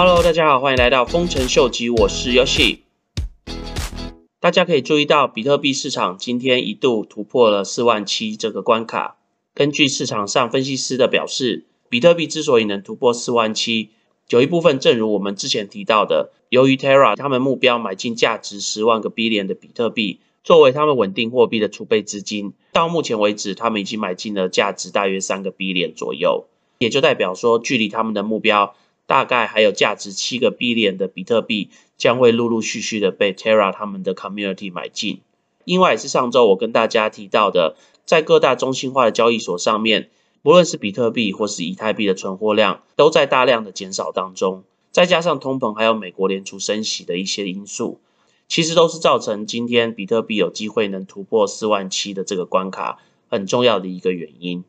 Hello，大家好，欢迎来到丰臣秀吉，我是 Yoshi。大家可以注意到，比特币市场今天一度突破了四万七这个关卡。根据市场上分析师的表示，比特币之所以能突破四万七，有一部分正如我们之前提到的，由于 Terra 他们目标买进价值十万个 billion 的比特币，作为他们稳定货币的储备资金。到目前为止，他们已经买进了价值大约三个 billion 左右，也就代表说，距离他们的目标。大概还有价值七个 B 链的比特币将会陆陆续续的被 Terra 他们的 community 买进。另外也是上周我跟大家提到的，在各大中心化的交易所上面，不论是比特币或是以太币的存货量都在大量的减少当中。再加上通膨还有美国联储升息的一些因素，其实都是造成今天比特币有机会能突破四万七的这个关卡很重要的一个原因。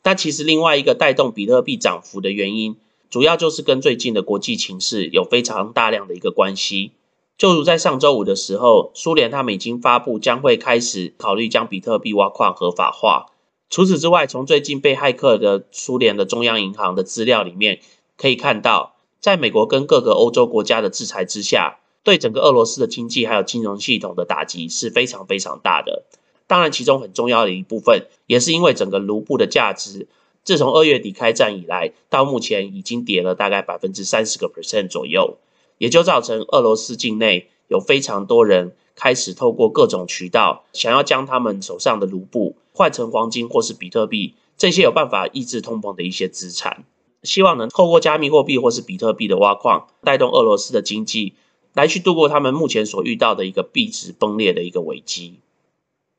但其实另外一个带动比特币涨幅的原因。主要就是跟最近的国际情势有非常大量的一个关系。就如在上周五的时候，苏联他们已经发布将会开始考虑将比特币挖矿合法化。除此之外，从最近被骇客的苏联的中央银行的资料里面可以看到，在美国跟各个欧洲国家的制裁之下，对整个俄罗斯的经济还有金融系统的打击是非常非常大的。当然，其中很重要的一部分也是因为整个卢布的价值。自从二月底开战以来，到目前已经跌了大概百分之三十个 percent 左右，也就造成俄罗斯境内有非常多人开始透过各种渠道，想要将他们手上的卢布换成黄金或是比特币这些有办法抑制通膨的一些资产，希望能透过加密货币或是比特币的挖矿，带动俄罗斯的经济，来去度过他们目前所遇到的一个币值崩裂的一个危机。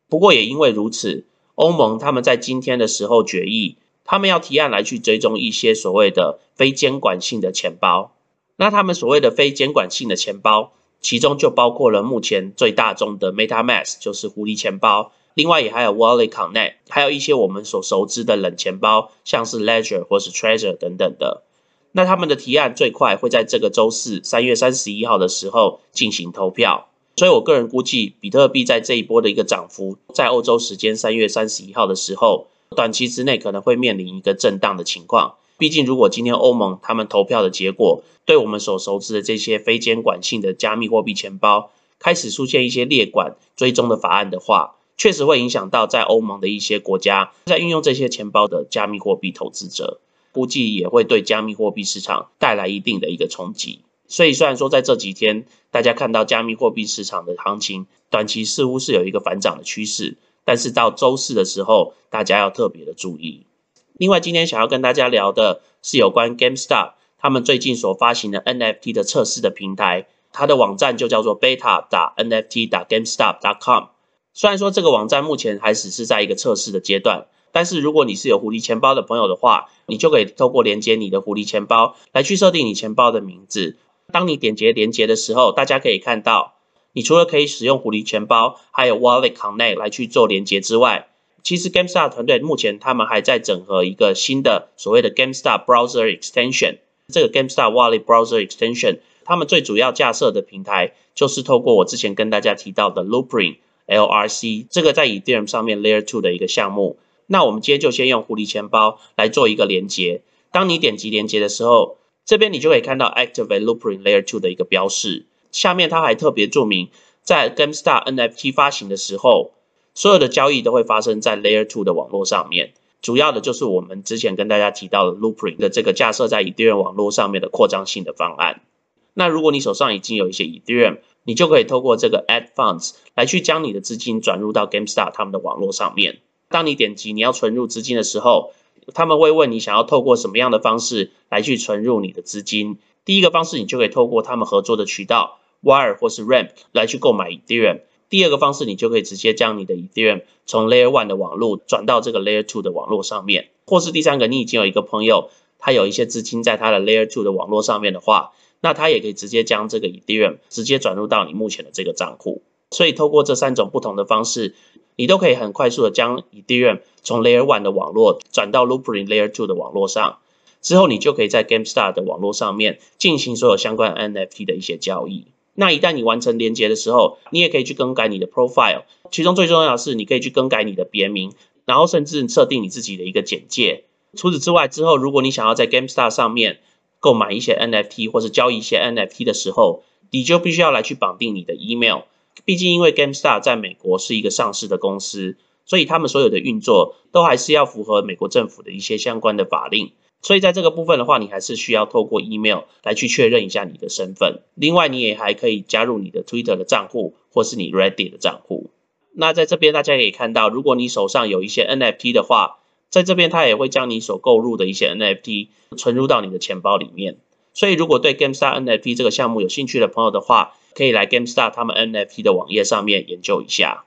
不过也因为如此，欧盟他们在今天的时候决议。他们要提案来去追踪一些所谓的非监管性的钱包，那他们所谓的非监管性的钱包，其中就包括了目前最大宗的 MetaMask，就是狐狸钱包，另外也还有 Wallet Connect，还有一些我们所熟知的冷钱包，像是 Ledger 或是 Treasure 等等的。那他们的提案最快会在这个周四三月三十一号的时候进行投票，所以我个人估计，比特币在这一波的一个涨幅，在欧洲时间三月三十一号的时候。短期之内可能会面临一个震荡的情况，毕竟如果今天欧盟他们投票的结果，对我们所熟知的这些非监管性的加密货币钱包开始出现一些列管追踪的法案的话，确实会影响到在欧盟的一些国家在运用这些钱包的加密货币投资者，估计也会对加密货币市场带来一定的一个冲击。所以虽然说在这几天大家看到加密货币市场的行情短期似乎是有一个反涨的趋势。但是到周四的时候，大家要特别的注意。另外，今天想要跟大家聊的是有关 GameStop 他们最近所发行的 NFT 的测试的平台，它的网站就叫做 beta 打 NFT 打 GameStop.com。虽然说这个网站目前还只是在一个测试的阶段，但是如果你是有狐狸钱包的朋友的话，你就可以透过连接你的狐狸钱包来去设定你钱包的名字。当你点击连接的时候，大家可以看到。你除了可以使用狐狸钱包，还有 Wallet Connect 来去做连接之外，其实 GameStar 团队目前他们还在整合一个新的所谓的 GameStar Browser Extension。这个 GameStar Wallet Browser Extension，他们最主要架设的平台就是透过我之前跟大家提到的 Loopring LRC 这个在 Ethereum 上面 Layer Two 的一个项目。那我们今天就先用狐狸钱包来做一个连接。当你点击连接的时候，这边你就可以看到 Activate Loopring Layer Two 的一个标示。下面他还特别注明，在 GameStar NFT 发行的时候，所有的交易都会发生在 Layer Two 的网络上面。主要的就是我们之前跟大家提到的 Loopring 的这个架设在 Ethereum 网络上面的扩张性的方案。那如果你手上已经有一些 Ethereum，你就可以透过这个 Add Funds 来去将你的资金转入到 GameStar 他们的网络上面。当你点击你要存入资金的时候，他们会问你想要透过什么样的方式来去存入你的资金。第一个方式，你就可以透过他们合作的渠道。Wire 或是 RAM 来去购买 Ethereum。第二个方式，你就可以直接将你的 Ethereum 从 Layer One 的网络转到这个 Layer Two 的网络上面。或是第三个，你已经有一个朋友，他有一些资金在他的 Layer Two 的网络上面的话，那他也可以直接将这个 Ethereum 直接转入到你目前的这个账户。所以透过这三种不同的方式，你都可以很快速的将 Ethereum 从 Layer One 的网络转到 Loopring Layer Two 的网络上。之后，你就可以在 GameStar 的网络上面进行所有相关 NFT 的一些交易。那一旦你完成连接的时候，你也可以去更改你的 profile，其中最重要的是你可以去更改你的别名，然后甚至设定你自己的一个简介。除此之外，之后如果你想要在 GameStar 上面购买一些 NFT 或是交易一些 NFT 的时候，你就必须要来去绑定你的 email。毕竟因为 GameStar 在美国是一个上市的公司，所以他们所有的运作都还是要符合美国政府的一些相关的法令。所以在这个部分的话，你还是需要透过 email 来去确认一下你的身份。另外，你也还可以加入你的 Twitter 的账户或是你 Reddit 的账户。那在这边大家可以看到，如果你手上有一些 NFT 的话，在这边它也会将你所购入的一些 NFT 存入到你的钱包里面。所以，如果对 GameStar NFT 这个项目有兴趣的朋友的话，可以来 GameStar 他们 NFT 的网页上面研究一下。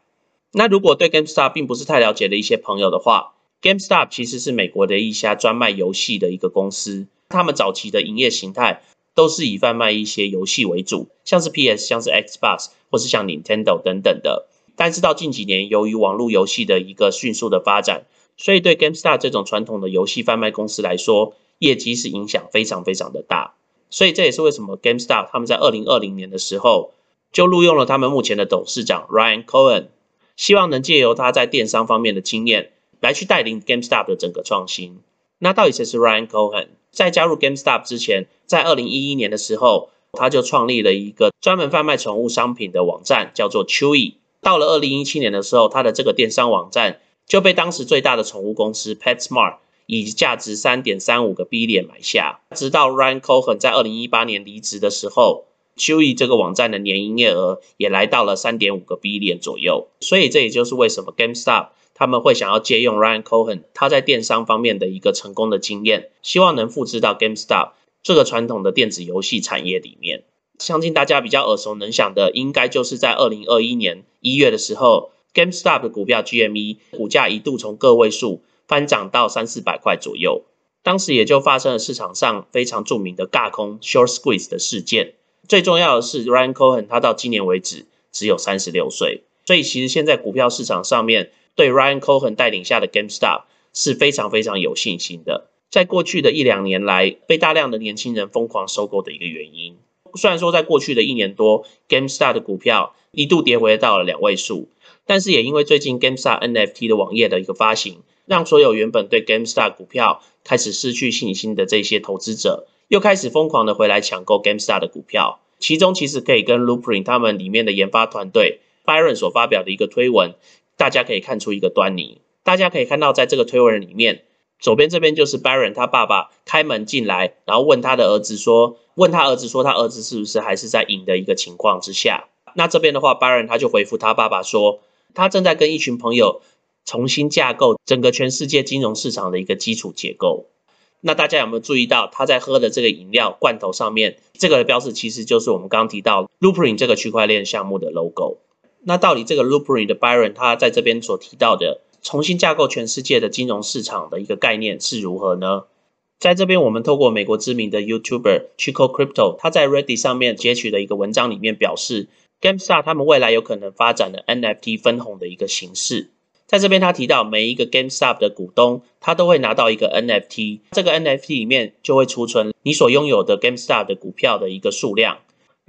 那如果对 GameStar 并不是太了解的一些朋友的话，GameStop 其实是美国的一家专卖游戏的一个公司，他们早期的营业形态都是以贩卖一些游戏为主，像是 PS、像是 Xbox 或是像 Nintendo 等等的。但是到近几年，由于网络游戏的一个迅速的发展，所以对 GameStop 这种传统的游戏贩卖公司来说，业绩是影响非常非常的大。所以这也是为什么 GameStop 他们在二零二零年的时候就录用了他们目前的董事长 Ryan Cohen，希望能借由他在电商方面的经验。来去带领 GameStop 的整个创新。那到底谁是 Ryan Cohen？在加入 GameStop 之前，在二零一一年的时候，他就创立了一个专门贩卖宠物商品的网站，叫做 Chewy。到了二零一七年的时候，他的这个电商网站就被当时最大的宠物公司 PetSmart 以价值三点三五个 B 点买下。直到 Ryan Cohen 在二零一八年离职的时候，Chewy 这个网站的年营业额也来到了三点五个 B 点左右。所以这也就是为什么 GameStop。他们会想要借用 Ryan Cohen 他在电商方面的一个成功的经验，希望能复制到 GameStop 这个传统的电子游戏产业里面。相信大家比较耳熟能详的，应该就是在二零二一年一月的时候，GameStop 的股票 GME 股价一度从个位数翻涨到三四百块左右，当时也就发生了市场上非常著名的尬空 Short Squeeze 的事件。最重要的是，Ryan Cohen 他到今年为止只有三十六岁，所以其实现在股票市场上面。对 Ryan Cohen 带领下的 GameStop 是非常非常有信心的。在过去的一两年来，被大量的年轻人疯狂收购的一个原因。虽然说在过去的一年多，GameStop 的股票一度跌回到了两位数，但是也因为最近 GameStop NFT 的网页的一个发行，让所有原本对 GameStop 股票开始失去信心的这些投资者，又开始疯狂的回来抢购 GameStop 的股票。其中其实可以跟 Loopring 他们里面的研发团队 Byron 所发表的一个推文。大家可以看出一个端倪。大家可以看到，在这个推文里面，左边这边就是 Baron 他爸爸开门进来，然后问他的儿子说：“问他儿子说，他儿子是不是还是在赢的一个情况之下？”那这边的话，Baron 他就回复他爸爸说：“他正在跟一群朋友重新架构整个全世界金融市场的一个基础结构。”那大家有没有注意到，他在喝的这个饮料罐头上面这个标志，其实就是我们刚刚提到 Loopring 这个区块链项目的 logo。那到底这个 Loopring 的 Byron 他在这边所提到的重新架构全世界的金融市场的一个概念是如何呢？在这边我们透过美国知名的 YouTuber Chico Crypto 他在 Reddit 上面截取的一个文章里面表示，Gamestar 他们未来有可能发展的 NFT 分红的一个形式。在这边他提到每一个 GameStop 的股东他都会拿到一个 NFT，这个 NFT 里面就会储存你所拥有的 GameStop 的股票的一个数量。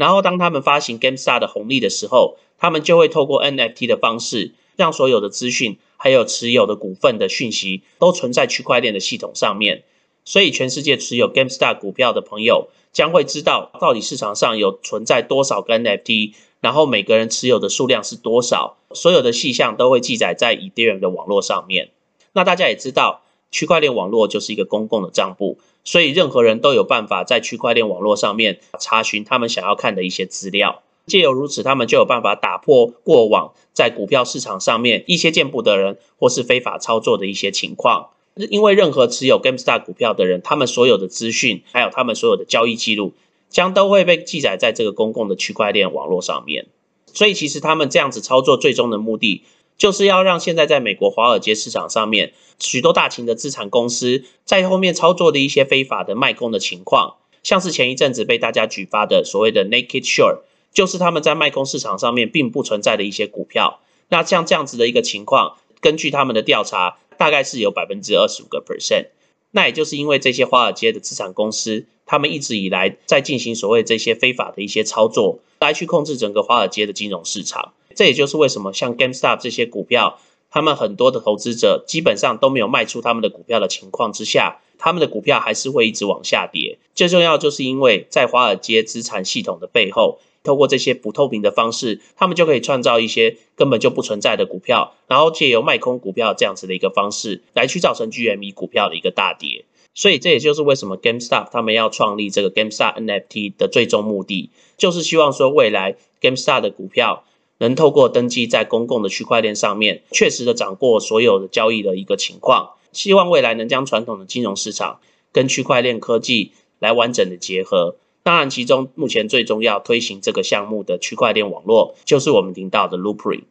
然后当他们发行 Gamestar 的红利的时候，他们就会透过 NFT 的方式，让所有的资讯还有持有的股份的讯息都存在区块链的系统上面。所以，全世界持有 Gamestar 股票的朋友将会知道到底市场上有存在多少个 NFT，然后每个人持有的数量是多少，所有的细项都会记载在 Ethereum 的网络上面。那大家也知道，区块链网络就是一个公共的账簿，所以任何人都有办法在区块链网络上面查询他们想要看的一些资料。借由如此，他们就有办法打破过往在股票市场上面一些见不得人或是非法操作的一些情况。因为任何持有 Gamestar 股票的人，他们所有的资讯还有他们所有的交易记录，将都会被记载在这个公共的区块链网络上面。所以，其实他们这样子操作最终的目的，就是要让现在在美国华尔街市场上面许多大型的资产公司在后面操作的一些非法的卖空的情况，像是前一阵子被大家举发的所谓的 Naked Short。就是他们在卖空市场上面并不存在的一些股票，那像这样子的一个情况，根据他们的调查，大概是有百分之二十五个 percent。那也就是因为这些华尔街的资产公司，他们一直以来在进行所谓这些非法的一些操作，来去控制整个华尔街的金融市场。这也就是为什么像 GameStop 这些股票，他们很多的投资者基本上都没有卖出他们的股票的情况之下，他们的股票还是会一直往下跌。最重要就是因为在华尔街资产系统的背后，透过这些不透明的方式，他们就可以创造一些根本就不存在的股票，然后借由卖空股票这样子的一个方式，来去造成 GME 股票的一个大跌。所以这也就是为什么 GameStop 他们要创立这个 GameStop NFT 的最终目的，就是希望说未来 GameStop 的股票能透过登记在公共的区块链上面，确实的掌握所有的交易的一个情况，希望未来能将传统的金融市场跟区块链科技来完整的结合。当然，其中目前最重要推行这个项目的区块链网络，就是我们听到的 Loopring。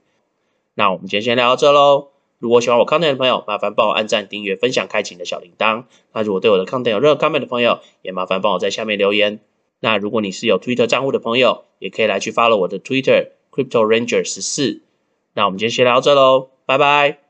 那我们今天先聊到这喽。如果喜欢我康店的朋友，麻烦帮我按赞、订阅、分享、开启你的小铃铛。那如果对我的康店有任何看法的朋友，也麻烦帮我在下面留言。那如果你是有 Twitter 账户的朋友，也可以来去 follow 我的 Twitter Crypto Ranger 十四。那我们今天先聊到这喽，拜拜。